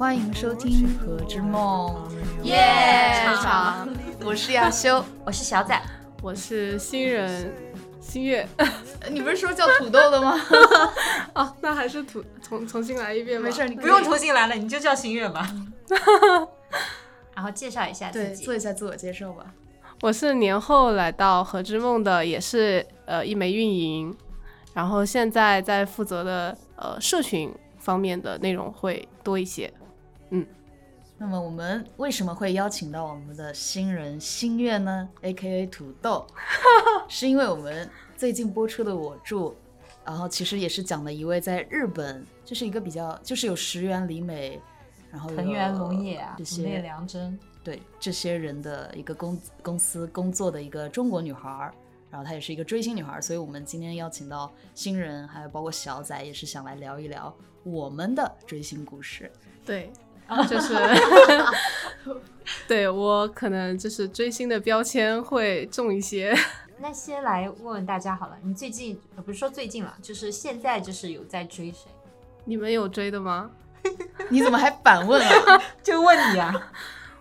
欢迎收听《何之梦》，耶！我是亚修，我是小仔，我是新人新月。你不是说叫土豆的吗？哦，那还是土重重新来一遍吧。没事，你不用重新来了，你就叫新月吧。然后介绍一下自对，己，做一下自我介绍吧。我是年后来到何之梦的，也是呃一枚运营，然后现在在负责的呃社群方面的内容会多一些。那么我们为什么会邀请到我们的新人新月呢？A.K.A 土豆，是因为我们最近播出的《我住》，然后其实也是讲了一位在日本，就是一个比较，就是有石原里美，然后藤原龙也啊，这竹内些良真，对这些人的一个公公司工作的一个中国女孩儿，然后她也是一个追星女孩儿，所以我们今天邀请到新人，还有包括小仔，也是想来聊一聊我们的追星故事。对，就是 对我可能就是追星的标签会重一些。那先来问问大家好了，你最近呃不是说最近了，就是现在就是有在追谁？你们有追的吗？你怎么还反问啊？就问你啊，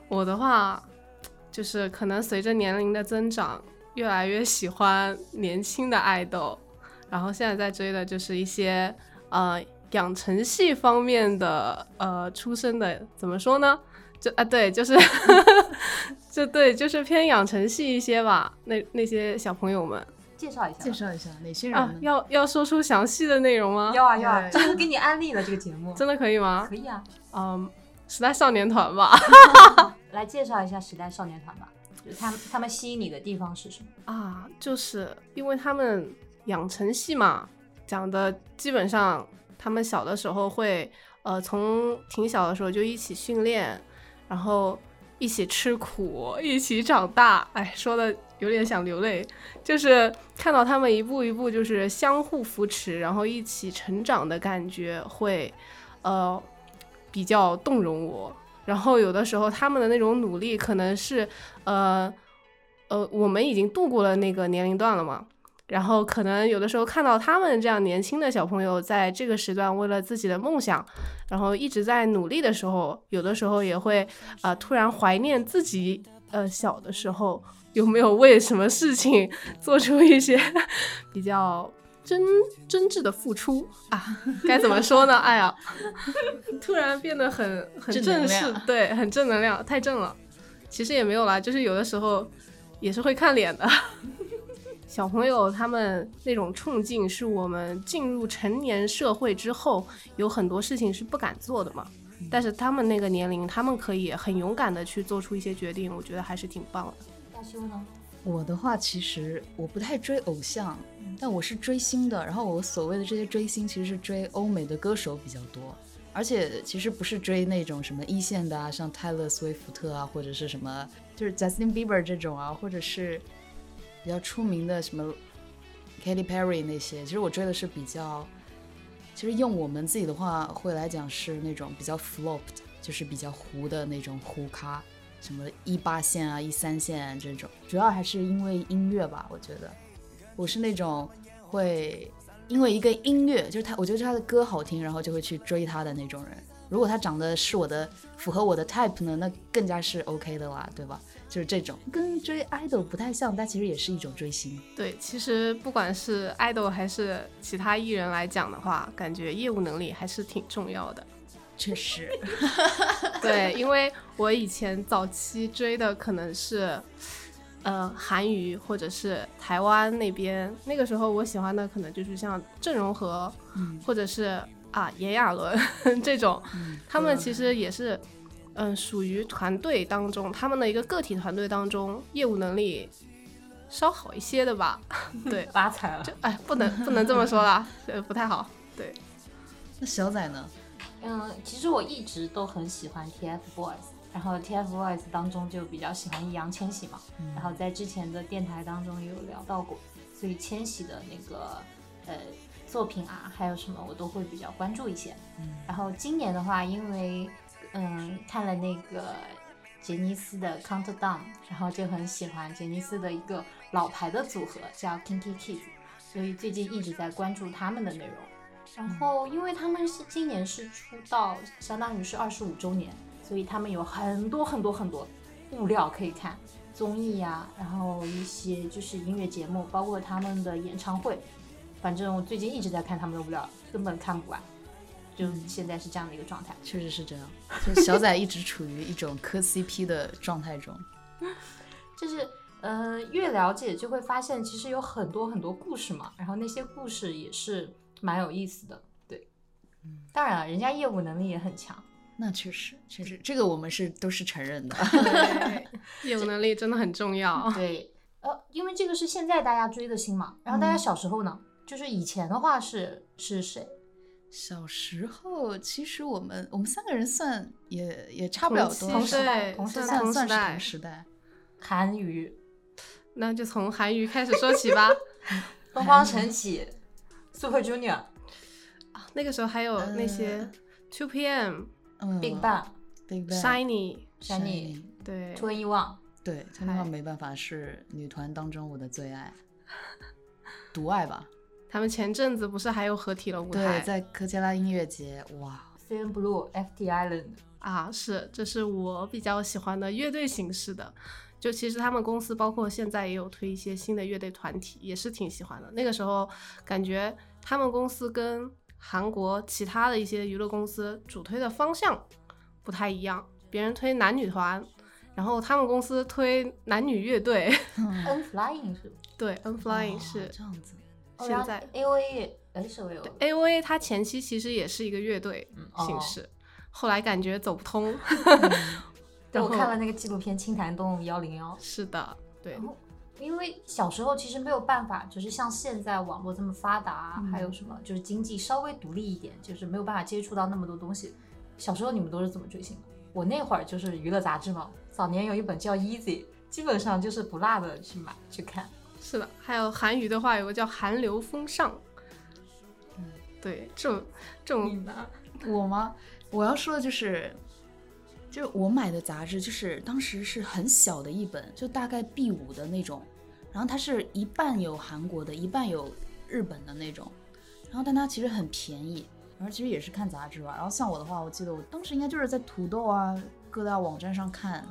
我的话，就是可能随着年龄的增长，越来越喜欢年轻的爱豆，然后现在在追的就是一些呃养成系方面的呃出身的，怎么说呢？就啊对，就是 就对，就是偏养成系一些吧。那那些小朋友们介绍一下。介绍一下哪些人啊？，要要说出详细的内容吗？要啊要啊，对这是给你安利了这个节目，真的可以吗？可以啊。嗯，时代少年团吧。来介绍一下时代少年团吧，就是他们他们吸引你的地方是什么？啊，就是因为他们养成系嘛，讲的基本上他们小的时候会，呃，从挺小的时候就一起训练，然后一起吃苦，一起长大。哎，说的有点想流泪，就是看到他们一步一步就是相互扶持，然后一起成长的感觉，会呃比较动容我。然后有的时候他们的那种努力，可能是呃呃，我们已经度过了那个年龄段了嘛。然后可能有的时候看到他们这样年轻的小朋友在这个时段为了自己的梦想，然后一直在努力的时候，有的时候也会啊、呃突然怀念自己呃小的时候有没有为什么事情做出一些 比较真真挚的付出啊？该怎么说呢？哎呀，突然变得很很正式量，对，很正能量，太正了。其实也没有啦，就是有的时候也是会看脸的。小朋友他们那种冲劲，是我们进入成年社会之后，有很多事情是不敢做的嘛。但是他们那个年龄，他们可以很勇敢的去做出一些决定，我觉得还是挺棒的。大修呢？我的话，其实我不太追偶像，但我是追星的。然后我所谓的这些追星，其实是追欧美的歌手比较多，而且其实不是追那种什么一线的啊，像泰勒·斯威夫特啊，或者是什么就是 Justin Bieber 这种啊，或者是比较出名的什么 Katy Perry 那些。其实我追的是比较，其实用我们自己的话会来讲是那种比较 flopped，就是比较糊的那种糊咖。什么一八线啊、一三线这种，主要还是因为音乐吧。我觉得我是那种会因为一个音乐，就是他，我觉得他的歌好听，然后就会去追他的那种人。如果他长得是我的符合我的 type 呢，那更加是 OK 的啦，对吧？就是这种跟追 idol 不太像，但其实也是一种追星。对，其实不管是爱豆还是其他艺人来讲的话，感觉业务能力还是挺重要的。确实，对，因为我以前早期追的可能是，呃，韩娱或者是台湾那边，那个时候我喜欢的可能就是像郑容和，嗯或者是啊炎亚纶 这种，他们其实也是，嗯、属于团队当中，他们的一个个体团队当中，业务能力稍好一些的吧。对，发财了。就哎，不能不能这么说啦，呃，不太好。对，那小仔呢？嗯，其实我一直都很喜欢 TFBOYS，然后 TFBOYS 当中就比较喜欢易烊千玺嘛，然后在之前的电台当中也有聊到过，所以千玺的那个呃作品啊，还有什么我都会比较关注一些。然后今年的话，因为嗯看了那个杰尼斯的 Countdown，然后就很喜欢杰尼斯的一个老牌的组合叫 Kinky Kids，所以最近一直在关注他们的内容。然后因为他们是今年是出道，相当于是二十五周年，所以他们有很多很多很多物料可以看，综艺呀、然后一些就是音乐节目，包括他们的演唱会。反正我最近一直在看他们的物料，根本看不完，就现在是这样的一个状态。确实是这样，就小仔一直处于一种磕 CP 的状态中。就是呃，越了解就会发现，其实有很多很多故事嘛，然后那些故事也是蛮有意思的。对，嗯当然了，人家业务能力也很强。那确实，确实，这个我们是都是承认的。对，业务能力真的很重要。对，呃，因为这个是现在大家追的星嘛，然后大家嗯小时候呢，就是以前的话是是谁？小时候，其实我们我们三个人算也也差不了多同少，时代，同时代算算是同时代同。时代。韩娱、那就从韩娱开始说起吧。东方神起、Super Junior、啊那个时候还有那些呃 Two PM、嗯 Big Bang、Big Bang、Shiny，Shiny、对，Two N E One。对，他们没办法是女团当中我的最爱，独爱吧。他们前阵子不是还有合体了舞台对，在科切拉音乐节，哇，CN Blue、FT Island，啊？是，这是我比较喜欢的乐队形式的。就其实他们公司包括现在也有推一些新的乐队团体，也是挺喜欢的。那个时候感觉他们公司跟韩国其他的一些娱乐公司主推的方向不太一样，别人推男女团，然后他们公司推男女乐队。N Flying 是对，N Flying 哦是这样子。现在 A O A 也哎是 A O A，它前期其实也是一个乐队哦形式，后来感觉走不通。对我看了那个纪录片《青潭洞幺零幺》，是的，对因为小时候其实没有办法，就是像现在网络这么发达还有什么就是经济稍微独立一点，就是没有办法接触到那么多东西。小时候你们都是怎么追星的？我那会儿就是娱乐杂志嘛，早年有一本叫《Easy》，基本上就是不落的去买去看。是的。还有韩语的话，有个叫韩流风尚。嗯，对，这种这种呢？我吗？我要说的就是，就是我买的杂志，就是当时是很小的一本，就大概 B 五的那种，然后它是一半有韩国的，一半有日本的那种，然后但它其实很便宜，然后其实也是看杂志吧。然后像我的话，我记得我当时应该就是在土豆啊各大网站上看，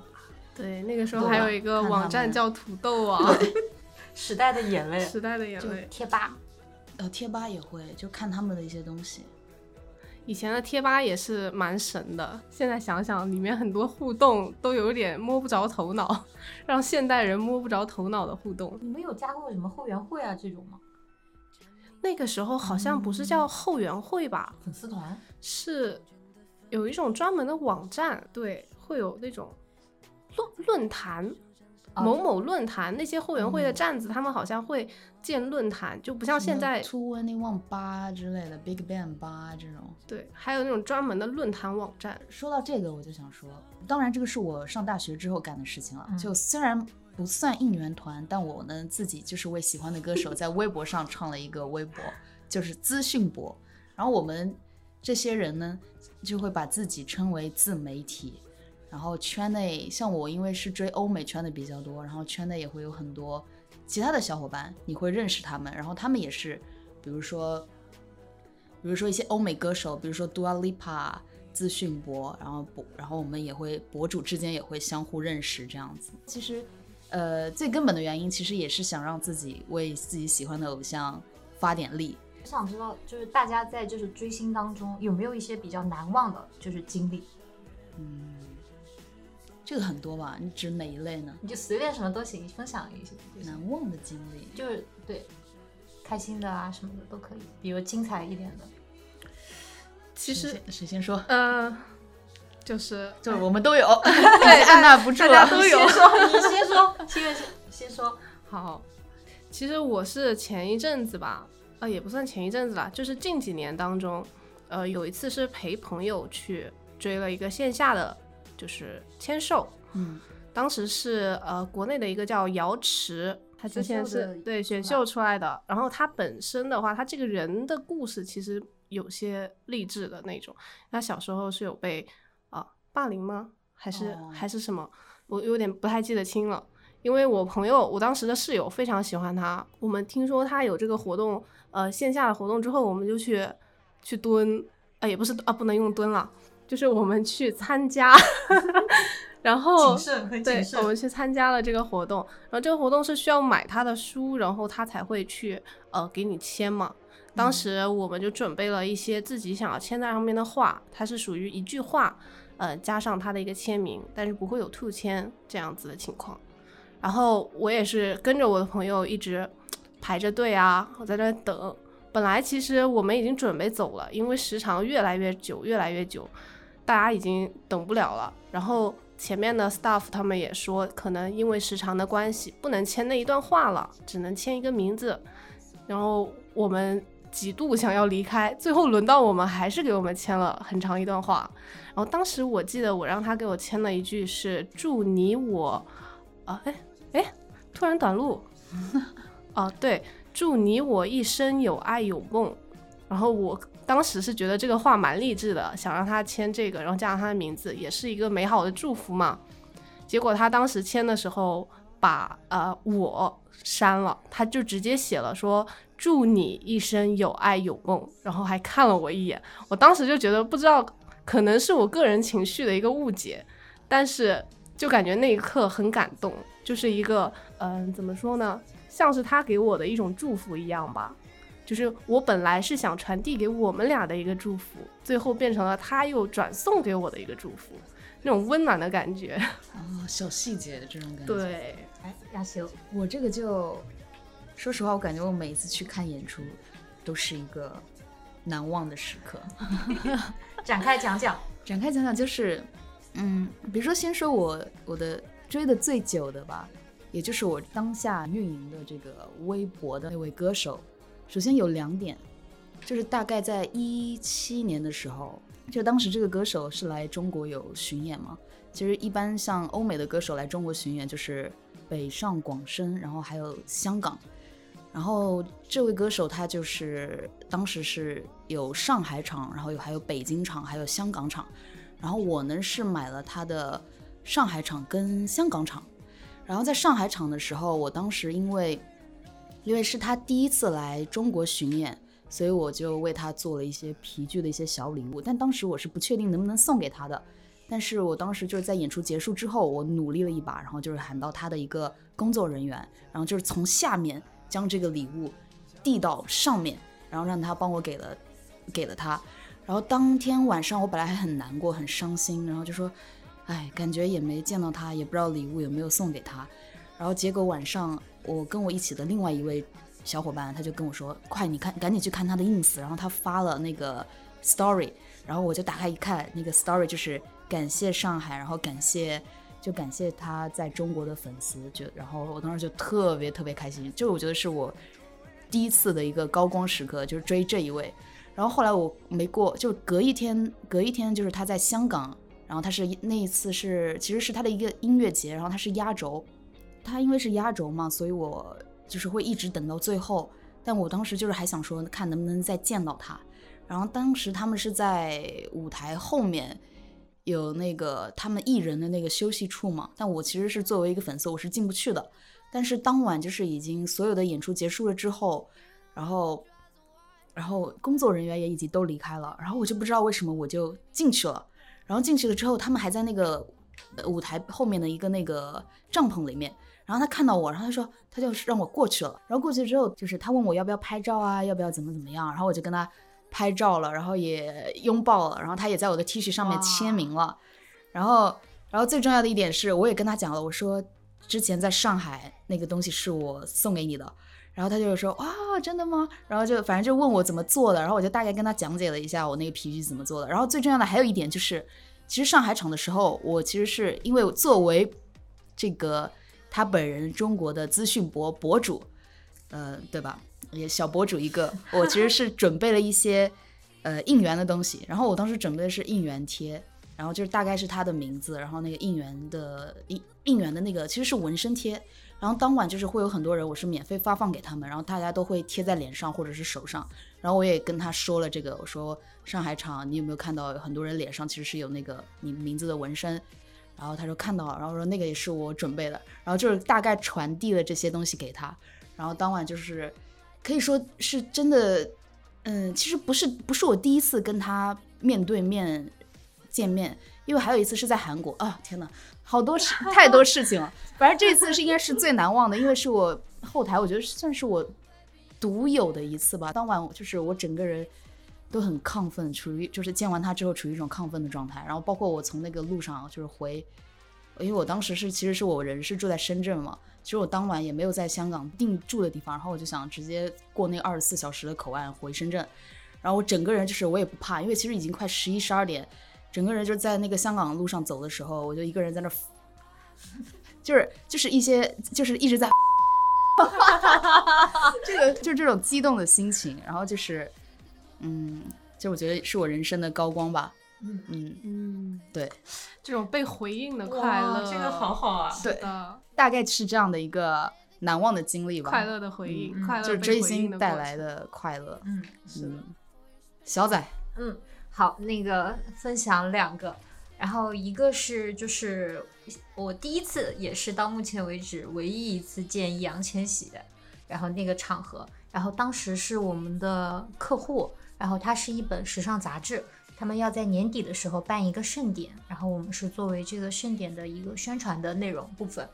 对，那个时候还有一个网站叫土豆啊，时代的眼泪，时代的眼泪。贴吧。呃，贴吧也会就看他们的一些东西。以前的贴吧也是蛮神的，现在想想里面很多互动都有点摸不着头脑，让现代人摸不着头脑的互动。你们有加过什么后援会啊这种吗？那个时候好像不是叫后援会吧，粉丝团？是有一种专门的网站，对，会有那种论论坛。啊某某论坛那些后援会的站子，他们好像会建论坛，就不像现在 Two Any One 八之类的，Big Bang 八这种。对，还有那种专门的论坛网站。说到这个，我就想说，当然这个是我上大学之后干的事情了。嗯就虽然不算应援团，但我呢自己就是为喜欢的歌手在微博上创了一个微博，就是资讯博。然后我们这些人呢，就会把自己称为自媒体。然后圈内像我，因为是追欧美圈的比较多，然后圈内也会有很多其他的小伙伴，你会认识他们，然后他们也是，比如说，比如说一些欧美歌手，比如说 Dua Lipa 资讯博，然后博，然后我们也会博主之间也会相互认识这样子。其实，呃，最根本的原因其实也是想让自己为自己喜欢的偶像发点力。我想知道，就是大家在就是追星当中有没有一些比较难忘的，就是经历？嗯，这个很多吧？你指哪一类呢？你就随便什么都行，分享一些难忘的经历，就是对，开心的啊什么的都可以，比如精彩一点的。其实，谁先说？呃，就是就是我们都有，对，按捺不住了，大家都有先说，你先说，七 月先先说。好，其实我是前一阵子吧，呃，也不算前一阵子啦，就是近几年当中，呃，有一次是陪朋友去追了一个线下的，就是签售，嗯，当时是呃国内的一个叫瑶池，他之前是对选秀出来的，然后他本身的话，他这个人的故事其实有些励志的那种，他小时候是有被啊、霸凌吗？还是、哦还是什么？我有点不太记得清了。因为我朋友，我当时的室友非常喜欢他，我们听说他有这个活动，呃，线下的活动之后，我们就去去蹲，啊也不是啊不能用蹲了，就是我们去参加，然后对我们去参加了这个活动，然后这个活动是需要买他的书，然后他才会去呃给你签嘛。当时我们就准备了一些自己想要签在上面的话，它是属于一句话，呃加上他的一个签名，但是不会有兔签这样子的情况。然后我也是跟着我的朋友一直排着队啊，我在那等。本来其实我们已经准备走了，因为时长越来越久，越来越久，大家已经等不了了。然后前面的 staff 他们也说，可能因为时长的关系，不能签那一段话了，只能签一个名字。然后我们几度想要离开，最后轮到我们还是给我们签了很长一段话。然后当时我记得我让他给我签了一句是“祝你我”，啊，哎哎，突然短路，哦、对，祝你我一生有爱有梦。然后我当时是觉得这个话蛮励志的，想让他签这个，然后加上他的名字，也是一个美好的祝福嘛。结果他当时签的时候把呃我删了，他就直接写了说祝你一生有爱有梦，然后还看了我一眼。我当时就觉得不知道可能是我个人情绪的一个误解，但是就感觉那一刻很感动，就是一个嗯、怎么说呢，像是他给我的一种祝福一样吧。就是我本来是想传递给我们俩的一个祝福，最后变成了他又转送给我的一个祝福，那种温暖的感觉。哦，小细节的这种感觉。，对，哎，亚修，我这个就，说实话，我感觉我每一次去看演出，都是一个难忘的时刻。展开讲讲。展开讲讲，就是，嗯，比如说先说我我的追的最久的吧，也就是我当下运营的这个微博的那位歌手。首先有两点，就是大概在一七年的时候，就当时这个歌手是来中国有巡演嘛。其实一般像欧美的歌手来中国巡演，就是北上广深，然后还有香港。然后这位歌手他就是当时是有上海场，然后有还有北京场，还有香港场。然后我呢是买了他的上海场跟香港场。然后在上海场的时候，我当时因为因为是他第一次来中国巡演，所以我就为他做了一些皮具的一些小礼物。但当时我是不确定能不能送给他的。但是我当时就是在演出结束之后，我努力了一把，然后就是喊到他的一个工作人员，然后就是从下面将这个礼物递到上面，然后让他帮我给了给了他。然后当天晚上我本来还很难过、很伤心，然后就说，哎，感觉也没见到他，也不知道礼物有没有送给他。然后结果晚上我跟我一起的另外一位小伙伴，他就跟我说，快，你看，赶紧去看他的 ins，然后他发了那个 story，然后我就打开一看，那个 story 就是感谢上海，然后感谢。就感谢他在中国的粉丝，就然后我当时就特别特别开心，就我觉得是我第一次的一个高光时刻，就是追这一位。然后后来我没过，就隔一天，隔一天就是他在香港，然后他是那一次是其实是他的一个音乐节，然后他是压轴，他因为是压轴嘛，所以我就是会一直等到最后。但我当时就是还想说，看能不能再见到他。然后当时他们是在舞台后面有那个他们艺人的那个休息处嘛，但我其实是作为一个粉丝，我是进不去的。但是当晚就是已经所有的演出结束了之后，然后然后工作人员也已经都离开了，然后我就不知道为什么我就进去了。然后进去了之后，他们还在那个舞台后面的一个那个帐篷里面。然后他看到我，然后他说他就让我过去了。然后过去之后，就是他问我要不要拍照啊，要不要怎么怎么样。然后我就跟他拍照了，然后也拥抱了，然后他也在我的 T 恤上面签名了。然后，然后最重要的一点是，我也跟他讲了，我说之前在上海那个东西是我送给你的。然后他就说哇，真的吗？然后就反正就问我怎么做的，然后我就大概跟他讲解了一下我那个皮具怎么做的。然后最重要的还有一点就是，其实上海场的时候，我其实是因为作为这个他本人中国的资讯博博主，呃，对吧？也小博主一个，我其实是准备了一些呃应援的东西。然后我当时准备的是应援贴，然后就是大概是他的名字，然后那个应援的应应援的那个其实是纹身贴。然后当晚就是会有很多人，我是免费发放给他们，然后大家都会贴在脸上或者是手上。然后我也跟他说了这个，我说上海场你有没有看到很多人脸上其实是有那个你名字的纹身？然后他说看到了，然后说那个也是我准备的，然后就是大概传递了这些东西给他。然后当晚就是可以说是真的，嗯，其实不是不是我第一次跟他面对面见面，因为还有一次是在韩国啊！天哪，好多事太多事情了。反正这次是应该是最难忘的，因为是我后台我觉得算是我独有的一次吧。当晚就是我整个人都很亢奋，处于就是见完他之后处于一种亢奋的状态。然后包括我从那个路上就是回，因为我当时是其实是我人是住在深圳嘛，其实我当晚也没有在香港定住的地方，然后我就想直接过那二十四小时的口岸回深圳。然后我整个人就是我也不怕，因为其实已经快十一十二点，整个人就在那个香港路上走的时候，我就一个人在那，就是就是一些就是一直在，这个就是这种激动的心情，然后就是嗯，就我觉得是我人生的高光吧。嗯。嗯，嗯，对，这种被回应的快乐，这个好好啊对，大概是这样的一个难忘的经历吧。快乐的回应，嗯快乐就是追星带。来的快乐。嗯嗯，小仔，嗯，好，那个分享两个，然后一个是就是我第一次，也是到目前为止唯一一次见易烊千玺的，然后那个场合，然后当时是我们的客户，然后它是一本时尚杂志。他们要在年底的时候办一个盛典，然后我们是作为这个盛典的一个宣传的内容部分。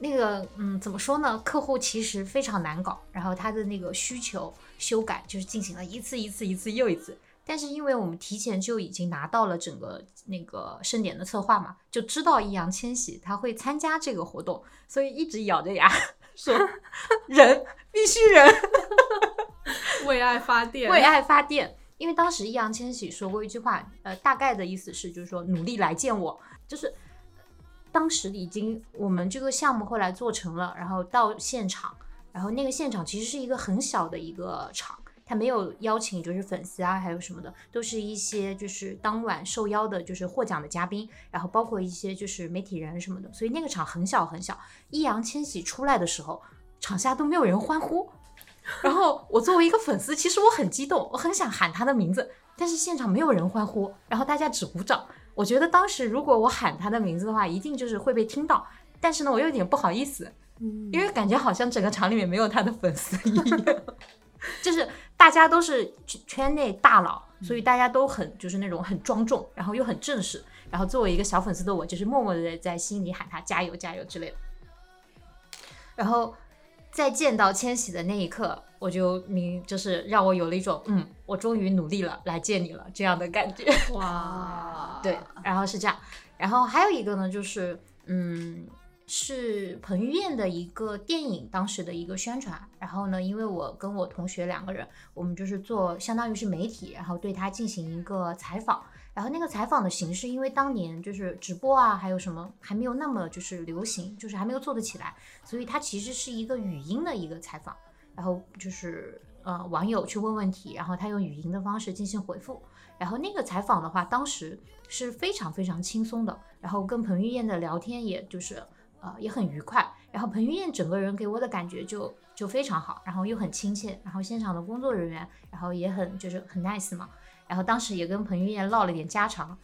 那个，嗯，怎么说呢？客户其实非常难搞，然后他的那个需求修改就是进行了一次一次一次又一次。但是因为我们提前就已经拿到了整个那个盛典的策划嘛，就知道易烊千玺他会参加这个活动，所以一直咬着牙说人，必须人，为爱发电，为爱发电。因为当时易烊千玺说过一句话，呃，大概的意思是就是说努力来见我，就是当时已经我们这个项目后来做成了，然后到现场，然后那个现场其实是一个很小的一个场，他没有邀请就是粉丝啊，还有什么的，都是一些就是当晚受邀的，就是获奖的嘉宾，然后包括一些就是媒体人什么的，所以那个场很小很小。易烊千玺出来的时候，场下都没有人欢呼。然后我作为一个粉丝，其实我很激动，我很想喊他的名字，但是现场没有人欢呼，然后大家只鼓掌。我觉得当时如果我喊他的名字的话，一定就是会被听到，但是呢，我有点不好意思，嗯因为感觉好像整个场里面没有他的粉丝一样，就是大家都是圈内大佬，所以大家都很就是那种很庄重，然后又很正式，然后作为一个小粉丝的我，就是默默的在心里喊他加油加油之类的。然后在见到千玺的那一刻，我就明就是让我有了一种嗯，我终于努力了来见你了这样的感觉。哇，对，然后是这样，然后还有一个呢，就是嗯，是彭于晏的一个电影当时的一个宣传。然后呢，因为我跟我同学两个人，我们就是做相当于是媒体，然后对他进行一个采访。然后那个采访的形式，因为当年就是直播啊，还有什么还没有那么就是流行，就是还没有做得起来，所以它其实是一个语音的一个采访。然后就是呃网友去问问题，然后他用语音的方式进行回复。然后那个采访的话，当时是非常非常轻松的，然后跟彭于晏的聊天也就是呃也很愉快。然后彭于晏整个人给我的感觉就就非常好，然后又很亲切，然后现场的工作人员然后也很就是很 nice 嘛。然后当时也跟彭于晏唠了点家常，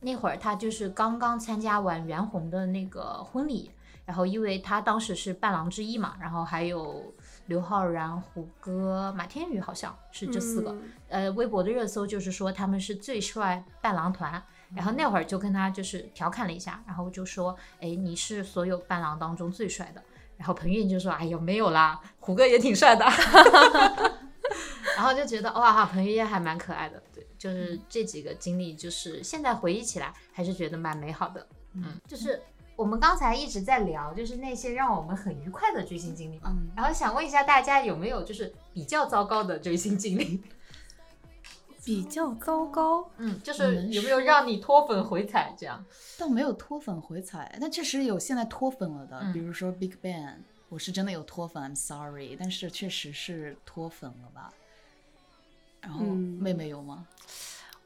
那会儿他就是刚刚参加完袁弘的那个婚礼，然后因为他当时是伴郎之一嘛，然后还有刘昊然、胡歌、马天宇，好像是这四个。嗯呃，微博的热搜就是说他们是最帅伴郎团，然后那会儿就跟他就是调侃了一下，然后就说，哎，你是所有伴郎当中最帅的。然后彭于晏就说，哎呦没有啦，胡歌也挺帅的。然后就觉得哇，彭于晏还蛮可爱的，对，就是这几个经历，就是现在回忆起来还是觉得蛮美好的。嗯，就是我们刚才一直在聊，就是那些让我们很愉快的追星经历嘛。嗯然后想问一下大家有没有就是比较糟糕的追星经历？比较糟糕，嗯，就是有没有让你脱粉回踩这样？倒没有脱粉回踩，但确实有现在脱粉了的，嗯比如说 Big Bang，我是真的有脱粉，I'm sorry，但是确实是脱粉了吧。然后嗯妹妹有吗？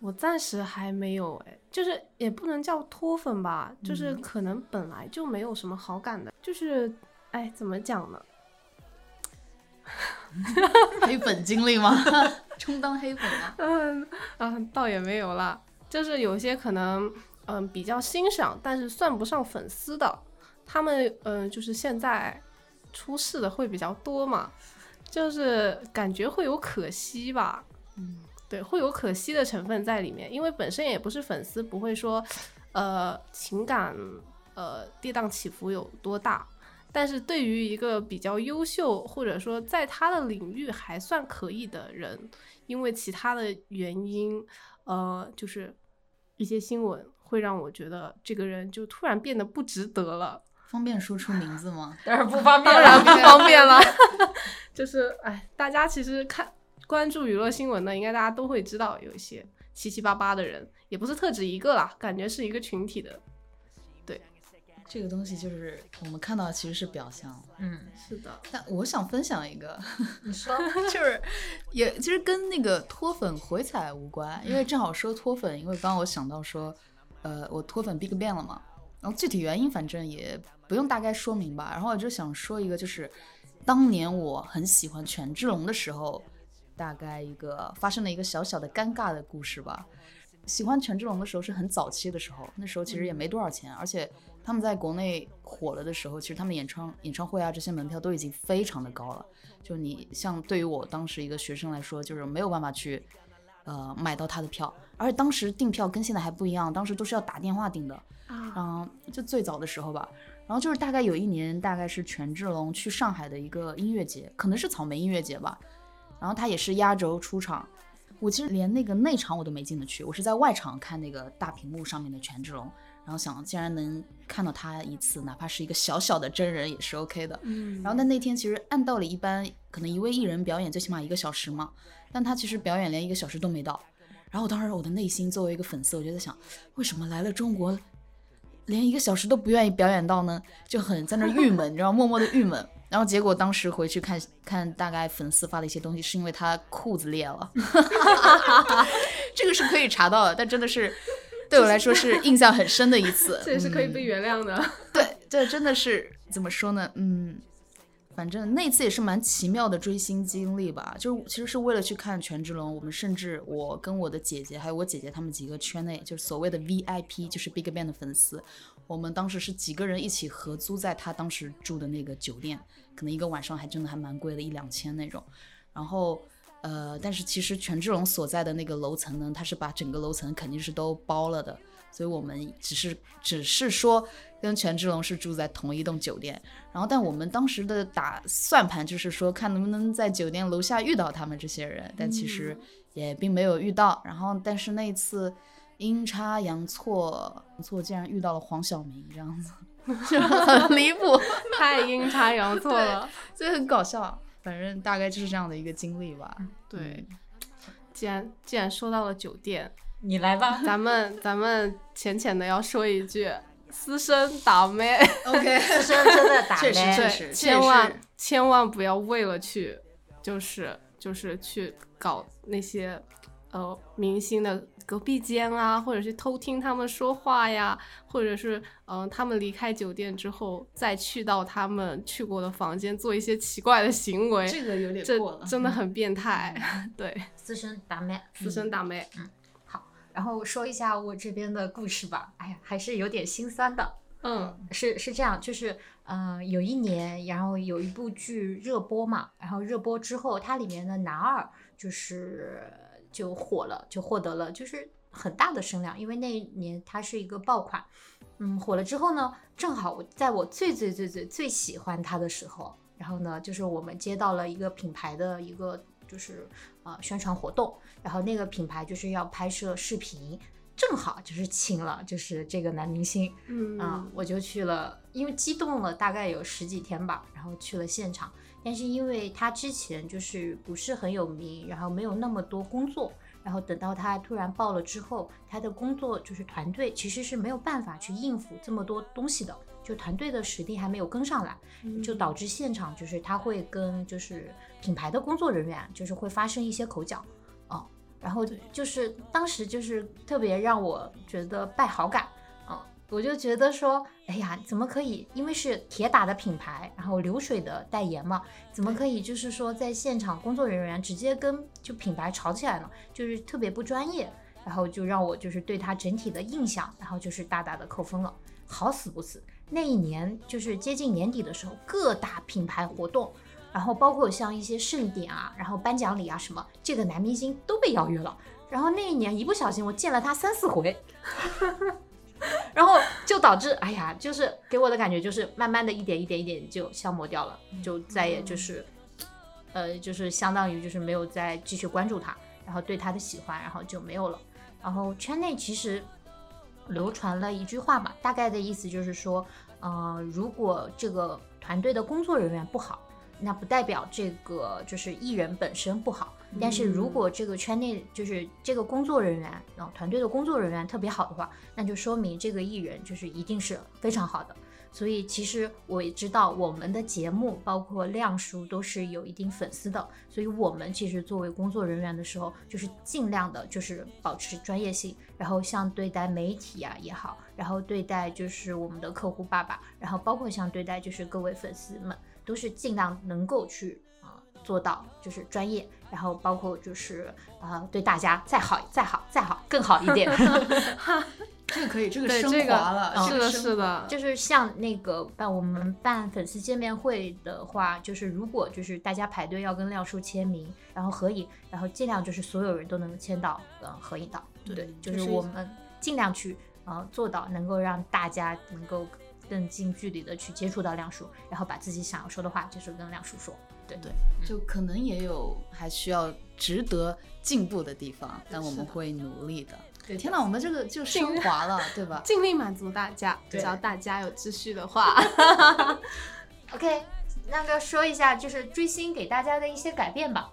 我暂时还没有哎，就是也不能叫脱粉吧，就是嗯可能本来就没有什么好感的，就是哎怎么讲呢？黑粉经历吗？充当黑粉吗？嗯啊，倒也没有啦，就是有些可能嗯比较欣赏，但是算不上粉丝的，他们嗯就是现在出事的会比较多嘛，就是感觉会有可惜吧。嗯，对，会有可惜的成分在里面，因为本身也不是粉丝，不会说，呃，情感呃跌宕起伏有多大。但是对于一个比较优秀，或者说在他的领域还算可以的人，因为其他的原因，呃，就是一些新闻会让我觉得这个人就突然变得不值得了。方便说出名字吗？当然不方便，当然不方便了。就是哎，大家其实看关注娱乐新闻的，应该大家都会知道有一些七七八八的人，也不是特指一个啦，感觉是一个群体的。对。这个东西就是我们看到其实是表象，嗯，是的。但我想分享一个，你说，就是也其实跟那个脱粉回踩无关，因为正好说脱粉，因为刚刚我想到说，呃，我脱粉 BigBang 了嘛，然后具体原因反正也不用大概说明吧，然后我就想说一个，就是当年我很喜欢权志龙的时候，大概一个发生了一个小小的尴尬的故事吧。喜欢权志龙的时候是很早期的时候，那时候其实也没多少钱，而且。他们在国内火了的时候，其实他们演唱演唱会啊这些门票都已经非常的高了。就你像对于我当时一个学生来说，就是没有办法去呃买到他的票，而且当时订票跟现在还不一样，当时都是要打电话订的。嗯，就最早的时候吧。然后就是大概有一年，大概是权志龙去上海的一个音乐节，可能是草莓音乐节吧。然后他也是压轴出场，我其实连那个内场我都没进得去，我是在外场看那个大屏幕上面的权志龙。然后想，既然能看到他一次，哪怕是一个小小的真人也是 OK 的。嗯。然后但那天其实按道理一般，可能一位艺人表演最起码一个小时嘛，但他其实表演连一个小时都没到。然后我当时我的内心作为一个粉丝，我就在想，为什么来了中国，连一个小时都不愿意表演到呢？就很在那郁闷，你知道，默默的郁闷。然后结果当时回去看看，大概粉丝发的一些东西，是因为他裤子裂了。这个是可以查到的，但真的是。对我来说是印象很深的一次，这也是可以被原谅的。对，这真的是怎么说呢？嗯，反正那次也是蛮奇妙的追星经历吧。就是其实是为了去看权志龙，我们甚至我跟我的姐姐还有我姐姐他们几个圈内就是所谓的 VIP，就是 BigBang 的粉丝，我们当时是几个人一起合租在他当时住的那个酒店，可能一个晚上还真的还蛮贵的，一两千那种。然后。呃，但是其实权志龙所在的那个楼层呢，他是把整个楼层肯定是都包了的，所以我们只是只是说跟权志龙是住在同一栋酒店，然后但我们当时的打算盘就是说看能不能在酒店楼下遇到他们这些人，但其实也并没有遇到。然后但是那一次阴差阳错，错竟然遇到了黄晓明这样子，就很离谱，太阴差阳错了，所以很搞笑。反正大概就是这样的一个经历吧。对，既然既然说到了酒店，你来吧。咱们 咱们浅浅的要说一句，私生打妹。OK，私生真的打妹，确实，千万千万不要为了去，就是就是去搞那些呃明星的。隔壁间啊，或者是偷听他们说话呀，或者是嗯，他们离开酒店之后再去到他们去过的房间做一些奇怪的行为，这个有点过了，真的很变态。对，私生打妹，私生打妹。嗯，好，然后说一下我这边的故事吧。哎呀，还是有点心酸的。嗯，是是这样，就是嗯，有一年，然后有一部剧热播嘛，然后热播之后，它里面的男二就是。就火了，就获得了就是很大的声量，因为那一年它是一个爆款，嗯，火了之后呢，正好我在我最最最最最喜欢它的时候，然后呢，就是我们接到了一个品牌的一个就是呃宣传活动，然后那个品牌就是要拍摄视频，正好就是请了就是这个男明星，嗯，我就去了，因为激动了大概有十几天吧，然后去了现场。但是因为他之前就是不是很有名，然后没有那么多工作，然后等到他突然爆了之后，他的工作就是团队其实是没有办法去应付这么多东西的，就团队的实力还没有跟上来，就导致现场就是他会跟就是品牌的工作人员就是会发生一些口角，哦，然后就是当时就是特别让我觉得败好感。我就觉得说，哎呀，怎么可以？因为是铁打的品牌，然后流水的代言嘛，怎么可以就是说在现场工作人员直接跟就品牌吵起来了？就是特别不专业，然后就让我就是对他整体的印象，然后就是大大的扣分了。好死不死，那一年就是接近年底的时候，各大品牌活动。然后包括像一些盛典啊，然后颁奖礼啊什么，这个男明星都被邀约了。然后那一年一不小心我见了他三四回，然后就导致哎呀，就是给我的感觉就是慢慢的一点一点一点就消磨掉了，就再也就是，呃，就是相当于就是没有再继续关注他，然后对他的喜欢然后就没有了。然后圈内其实流传了一句话吧，大概的意思就是说，呃，如果这个团队的工作人员不好，那不代表这个就是艺人本身不好。但是如果这个圈内就是这个工作人员，然后团队的工作人员特别好的话，那就说明这个艺人就是一定是非常好的。所以其实我也知道，我们的节目包括亮叔都是有一定粉丝的，所以我们其实作为工作人员的时候，就是尽量的就是保持专业性，然后像对待媒体啊也好，然后对待就是我们的客户爸爸，然后包括像对待就是各位粉丝们，都是尽量能够去啊、呃做到就是专业，然后包括就是啊、呃对大家再好再好再好更好一点。这个可以，这个对，升这华了，个是的，这个是的，就是像那个办我们办粉丝见面会的话，就是如果就是大家排队要跟亮叔签名，然后合影，然后尽量就是所有人都能签到，嗯，合影到，对，就就是是我们尽量去呃做到能够让大家能够更近距离的去接触到亮叔，然后把自己想要说的话就是跟亮叔说，对对，就可能也有还需要值得进步的地方，但我们会努力的。对天哪，我们这个就升华了，对吧？尽力满足大家，只要大家有秩序的话。OK，那个说一下就是追星给大家的一些改变吧，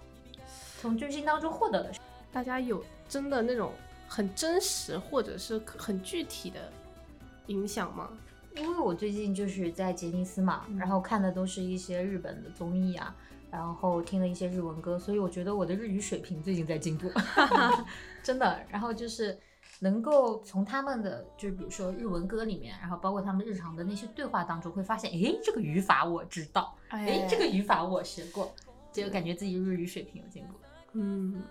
从追星当中获得了什么。大家有真的那种很真实或者是很具体的影响吗？因为我最近就是在杰尼斯嘛，嗯然后看的都是一些日本的综艺啊，然后听了一些日文歌，所以我觉得我的日语水平最近在进步，真的。然后就是能够从他们的，就是比如说日文歌里面，然后包括他们日常的那些对话当中，会发现，诶，这个语法我知道，诶，这个语法我学过，就感觉自己日语水平有进步。嗯，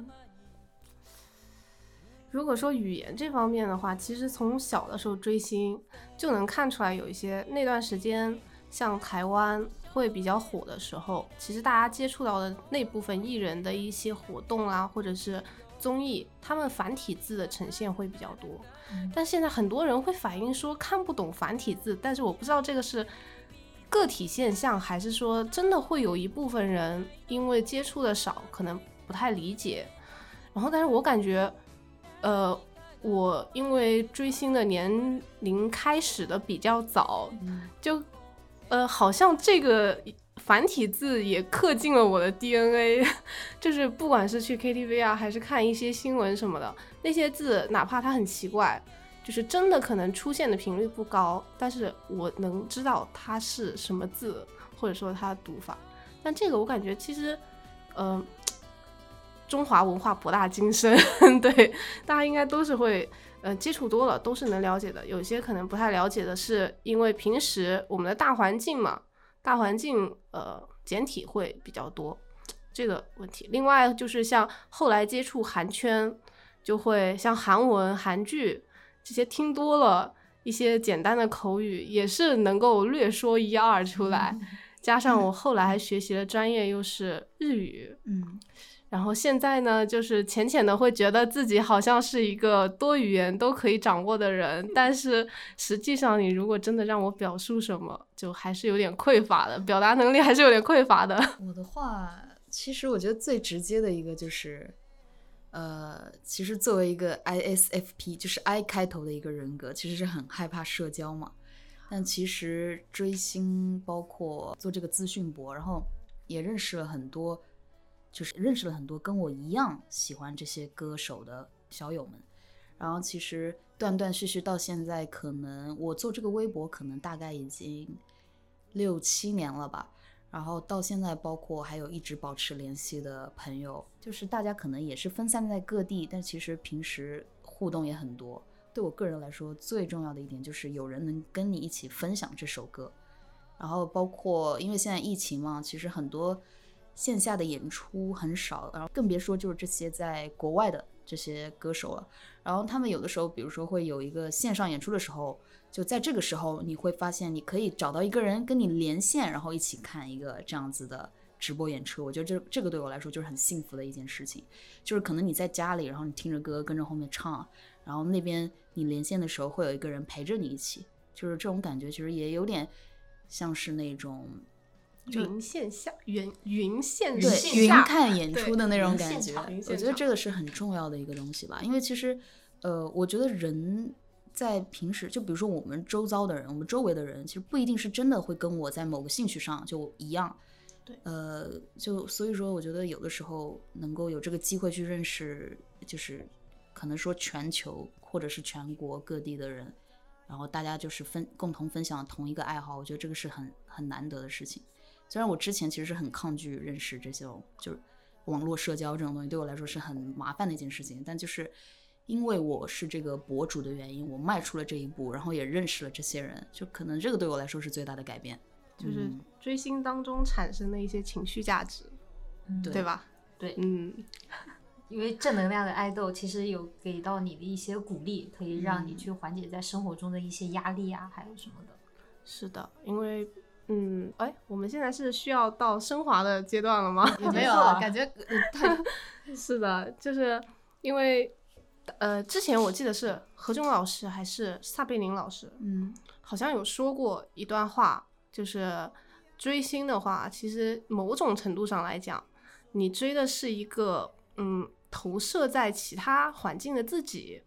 如果说语言这方面的话，其实从小的时候追星就能看出来，有一些那段时间像台湾会比较火的时候，其实大家接触到的那部分艺人的一些活动啊，或者是综艺，他们繁体字的呈现会比较多。但现在很多人会反映说看不懂繁体字，但是我不知道这个是个体现象，还是说真的会有一部分人因为接触的少，可能不太理解。然后，但是我感觉，呃，我因为追星的年龄开始的比较早，就呃，好像这个繁体字也刻进了我的 DNA，就是不管是去 KTV 啊，还是看一些新闻什么的，那些字哪怕它很奇怪，就是真的可能出现的频率不高，但是我能知道它是什么字，或者说它的读法。但这个我感觉其实，嗯、中华文化博大精深，对大家应该都是会，呃，接触多了都是能了解的。有些可能不太了解的是，因为平时我们的大环境嘛，大环境呃简体会比较多这个问题。另外就是像后来接触韩圈，就会像韩文、韩剧这些听多了。一些简单的口语也是能够略说一二出来，加上我后来还学习了专业又是日语，嗯，然后现在呢，就是浅浅的会觉得自己好像是一个多语言都可以掌握的人，但是实际上你如果真的让我表述什么，就还是有点匮乏的，表达能力还是有点匮乏的。我的话，其实我觉得最直接的一个就是，呃，其实作为一个 ISFP，就是 I 开头的一个人格，其实是很害怕社交嘛。但其实追星，包括做这个资讯博，然后也认识了很多，就是认识了很多跟我一样喜欢这些歌手的小友们。然后其实断断续续到现在，可能我做这个微博，可能大概已经六七年了吧。然后到现在，包括还有一直保持联系的朋友，就是大家可能也是分散在各地，但其实平时互动也很多。对我个人来说，最重要的一点就是有人能跟你一起分享这首歌。然后包括因为现在疫情嘛，其实很多线下的演出很少，然后更别说就是这些在国外的这些歌手了。然后他们有的时候，比如说会有一个线上演出的时候，就在这个时候，你会发现你可以找到一个人跟你连线，然后一起看一个这样子的直播演出，我觉得这这个对我来说就是很幸福的一件事情。就是可能你在家里，然后你听着歌跟着后面唱，然后那边你连线的时候会有一个人陪着你一起，就是这种感觉，其实也有点像是那种云线下云云线对云看演出的那种感觉。我觉得这个是很重要的一个东西吧，因为其实呃，我觉得人。在平时，就比如说我们周遭的人，我们周围的人，其实不一定是真的会跟我在某个兴趣上就一样。对，呃，就所以说，我觉得有的时候能够有这个机会去认识，就是可能说全球或者是全国各地的人，然后大家就是分共同分享同一个爱好，我觉得这个是很很难得的事情。虽然我之前其实是很抗拒认识这些就是网络社交这种东西，对我来说是很麻烦的一件事情，但就是。因为我是这个博主的原因，我迈出了这一步，然后也认识了这些人，就可能这个对我来说是最大的改变。就是嗯追星当中产生的一些情绪价值，嗯对吧？对，嗯，因为正能量的爱豆其实有给到你的一些鼓励，可以让你去缓解在生活中的一些压力啊，还有什么的。是的，因为嗯，哎，我们现在是需要到升华的阶段了吗？也没没有感觉呃太 是的，就是因为呃，之前我记得是何炅老师还是撒贝宁老师，嗯好像有说过一段话，就是追星的话，其实某种程度上来讲，你追的是一个嗯投射在其他环境的自己，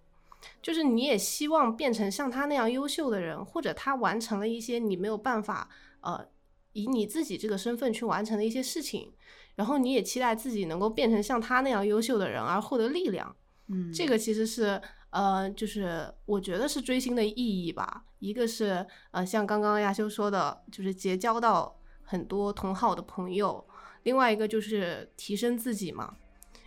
就是你也希望变成像他那样优秀的人，或者他完成了一些你没有办法呃以你自己这个身份去完成的一些事情，然后你也期待自己能够变成像他那样优秀的人而获得力量。嗯，这个其实是呃，就是我觉得是追星的意义吧。一个是呃，像刚刚亚修说的，就是结交到很多同好的朋友；另外一个就是提升自己嘛。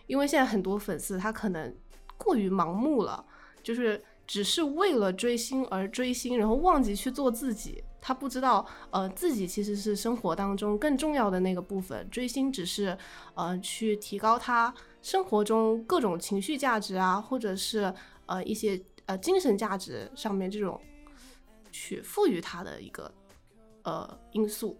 因为现在很多粉丝他可能过于盲目了，就是只是为了追星而追星，然后忘记去做自己。他不知道，呃，自己其实是生活当中更重要的那个部分。追星只是，呃，去提高他生活中各种情绪价值啊，或者是呃一些呃精神价值上面这种去赋予他的一个呃因素。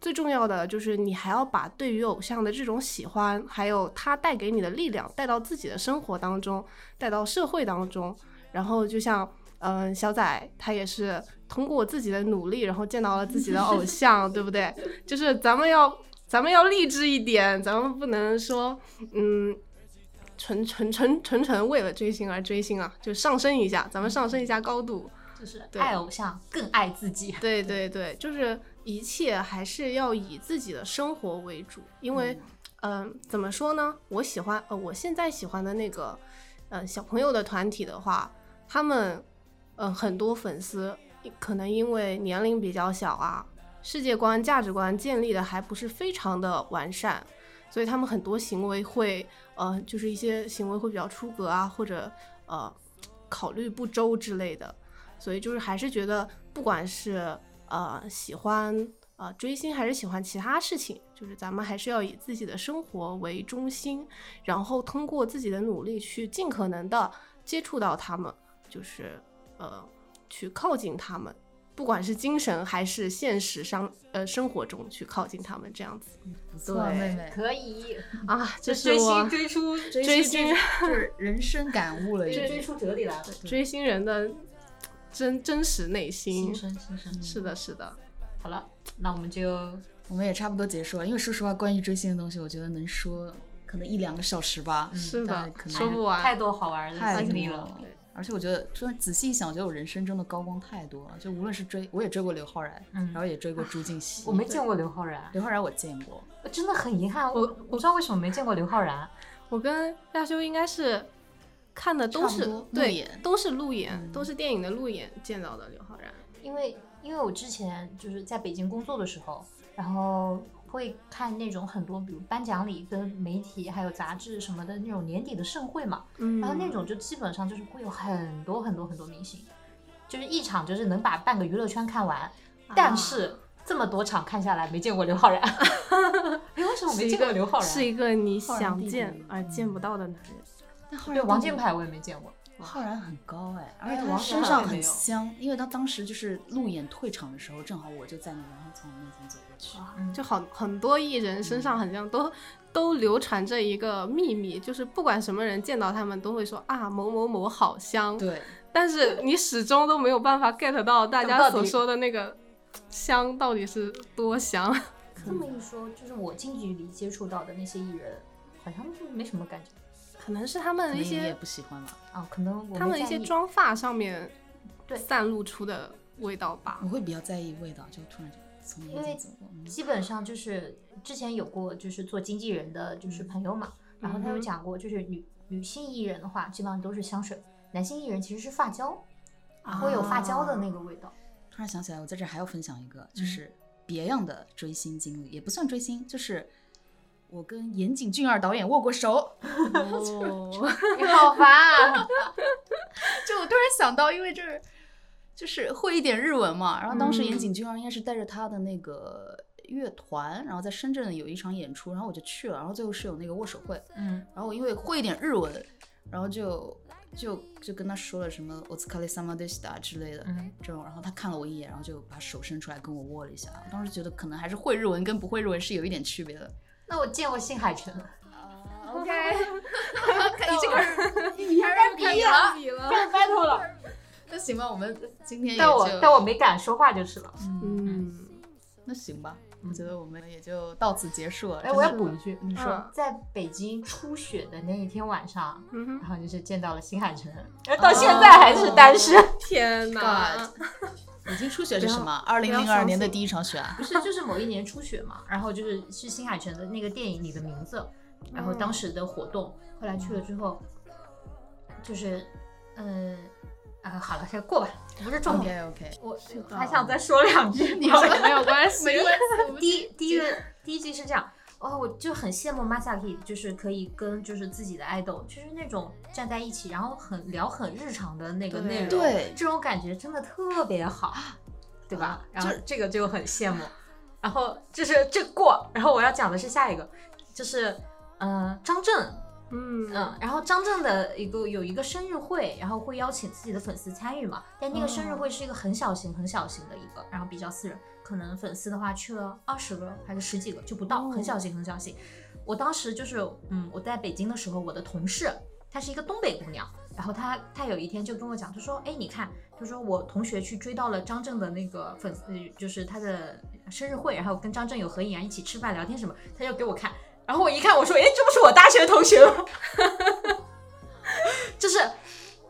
最重要的就是你还要把对于偶像的这种喜欢，还有他带给你的力量带到自己的生活当中，带到社会当中。然后就像嗯、呃小仔他也是通过自己的努力，然后见到了自己的偶 像，对不对？就是咱们要咱们要励志一点，咱们不能说嗯。纯纯纯纯纯为了追星而追星啊，就上升一下，咱们上升一下高度。就是爱偶像更爱自己。对对对，就是一切还是要以自己的生活为主，因为，嗯、怎么说呢？我喜欢，呃，我现在喜欢的那个，呃，小朋友的团体的话，他们，嗯、很多粉丝可能因为年龄比较小啊，世界观、价值观建立的还不是非常的完善，所以他们很多行为会，呃，就是一些行为会比较出格啊，或者呃，考虑不周之类的。所以就是还是觉得，不管是呃喜欢呃追星，还是喜欢其他事情，就是咱们还是要以自己的生活为中心，然后通过自己的努力去尽可能的接触到他们，就是呃去靠近他们，不管是精神还是现实上呃生活中去靠近他们这样子不错，妹妹，可以，啊，这是追我星追出 追星就是 人生感悟了，追出哲理来了。追星人的真真实内心是的，是的。好了，那我们就我们也差不多结束了。因为说实话，关于追星的东西，我觉得能说可能一两个小时吧。是的可能说不完太多好玩的太经历了多了。。而且我觉得，真的仔细一想，我觉得我人生中的高光太多了。就无论是追，我也追过刘昊然，嗯然后也追过朱婧汐。我没见过刘昊然，刘昊然，我见过。真的很遗憾，我我不知道为什么没见过刘昊然。我跟亚修应该是看的都是对演，都是路演，嗯都是电影的路演见到的刘昊然。因为因为我之前就是在北京工作的时候，然后会看那种很多，比如颁奖礼跟媒体还有杂志什么的那种年底的盛会嘛，嗯。然后那种就基本上就是会有很多很多很多明星，就是一场就是能把半个娱乐圈看完，但是这么多场看下来没见过刘昊然，哎，为什么没见过刘昊然？是一个你想见而见不到的男人。对王健，凯我也没见过，浩然很高哎，而哎且他身上很香，因为他当时就是路演退场的时候，正好我就在那，然后从我面前走过去。嗯。就好很多艺人身上很像都都流传着一个秘密，就是不管什么人见到他们都会说啊某某某好香，对，但是你始终都没有办法 get 到大家所说的那个香到底是多香。这么一说，就是我近距离接触到的那些艺人，好像就没什么感觉可能是他们一可能你也些不喜欢吧？啊。可能他们一些妆发上面对散露出的味道吧我。会比较在意味道，就突然就从眼因为基本上就是之前有过就是做经纪人的就是朋友嘛，然后他有讲过，就是女女性艺人的话，基本上都是香水，男性艺人其实是发胶，会有发胶的那个味道。突然想起来，我在这儿还要分享一个，嗯就是别样的追星经历，也不算追星，就是我跟岩井俊二导演握过手。哦，你好烦啊！就我突然想到，因为这儿就是会一点日文嘛，然后当时岩嗯井俊二应该是带着他的那个乐团，然后在深圳有一场演出，然后我就去了，然后最后是有那个握手会，嗯，然后我因为会一点日文，然后就就就跟他说了什么 o t s u k a r i sama de shita 之类的、嗯这种，然后他看了我一眼，然后就把手伸出来跟我握了一下，我当时觉得可能还是会日文跟不会日文是有一点区别的。那我见过新海诚，OK，已经开始你开始比了，比了。开始 battle 了。那行吧，我们今天但我但我没敢说话就是了。嗯，那行吧，我觉得我们也就到此结束了。哎，我要补一句，你说嗯在北京初雪的那一天晚上，然后就是见到了新海诚，然后到现在还是单身。天哪！北京初雪是什么？二零零二年的第一场雪啊！不是，就是某一年初雪嘛，然后就是是新海诚的那个电影《你的名字》，然后当时的活动，后来去了之后，就是，嗯，啊，好了，先过吧，不是重点。OK 我还想再说两句，你说没有关系，第一第一个第一句是这样，哦，我就很羡慕 Masaki，就是可以跟就是自己的 idol，就是那种站在一起，然后很聊很日常的那个内容，对这种感觉真的特别好，对吧？然后就这个就很羡慕，然后就是这过，然后我要讲的是下一个，就是呃张震，嗯。嗯，然后张震的一个有一个生日会，然后会邀请自己的粉丝参与嘛，但那个生日会是一个很小型、很小型的一个，然后比较私人，可能粉丝的话去了二十个还是十几个就不到，很小型很小型。我当时就是，嗯，我在北京的时候，我的同事她是一个东北姑娘，然后她她有一天就跟我讲，她说，哎，你看，她说我同学去追到了张震的那个粉丝，呃就是他的生日会，然后跟张震有合影啊，一起吃饭聊天什么，她就给我看。然后我一看，我说：“哎，这不是我大学同学吗？” 就是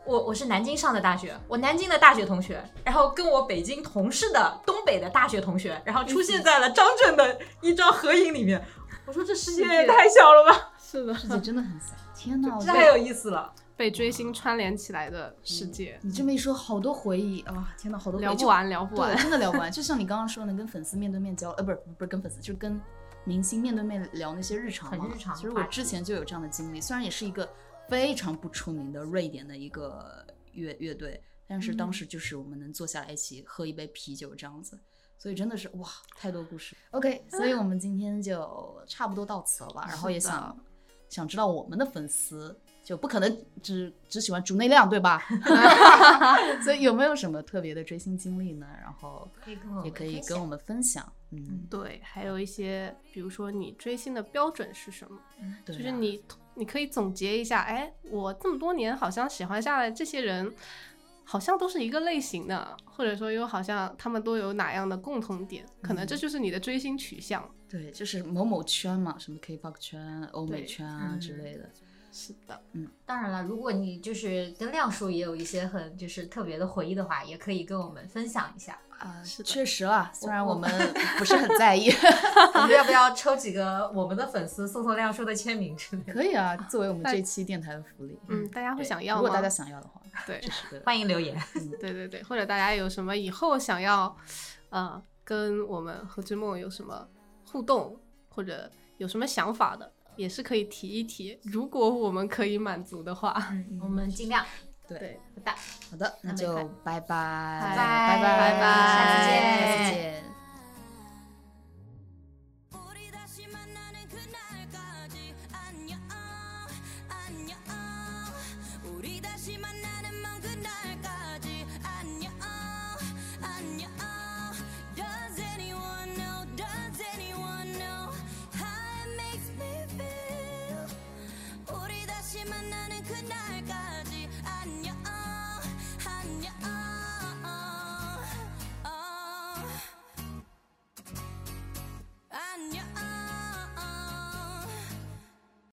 我，我是南京上的大学，我南京的大学同学，然后跟我北京同事的东北的大学同学，然后出现在了张震的一张合影里面。我说这世界也太小了吧，是的，世界真的很小。天哪，这太有意思了。被追星串联起来的世界，你这么一说，好多回忆啊！天哪，好多回忆聊不完，聊不，完。真的聊不完。就像你刚刚说的，跟粉丝面对面交，呃，不是不是跟粉丝，就是跟明星面对面聊那些日常嘛。很日常其实我之前就有这样的经历，虽然也是一个非常不出名的瑞典的一个乐乐队，但是嗯当时就是我们能坐下来一起喝一杯啤酒这样子。所以真的是哇，太多故事。OK，所以我们今天就差不多到此了吧。然后也想想知道我们的粉丝就不可能只只喜欢竹内亮，对吧？所以有没有什么特别的追星经历呢？然后可以跟我也可以跟我们分享。嗯，对，还有一些，比如说你追星的标准是什么？对啊，就是你，你可以总结一下，哎，我这么多年好像喜欢下来这些人，好像都是一个类型的，或者说又好像他们都有哪样的共同点，可能这嗯就是你的追星取向。对，就是某某圈嘛，什么 K-pop 圈、欧美圈啊嗯之类的。是的，嗯当然了，如果你就是跟亮叔也有一些很就是特别的回忆的话，也可以跟我们分享一下。啊，是的确实啦，虽然我我们 不是很在意，我们要不要抽几个我们的粉丝送送亮叔的签名之类的？可以啊，作为我们这期电台的福利。嗯，大家会想要吗？如果大家想要的话，对欢迎留言。对对对，或者大家有什么以后想要，呃，跟我们何之梦有什么互动，或者有什么想法的，也是可以提一提。如果我们可以满足的话，嗯，我们尽量。对。对，拜拜。好的，那就拜拜，拜拜拜拜下次见下次见。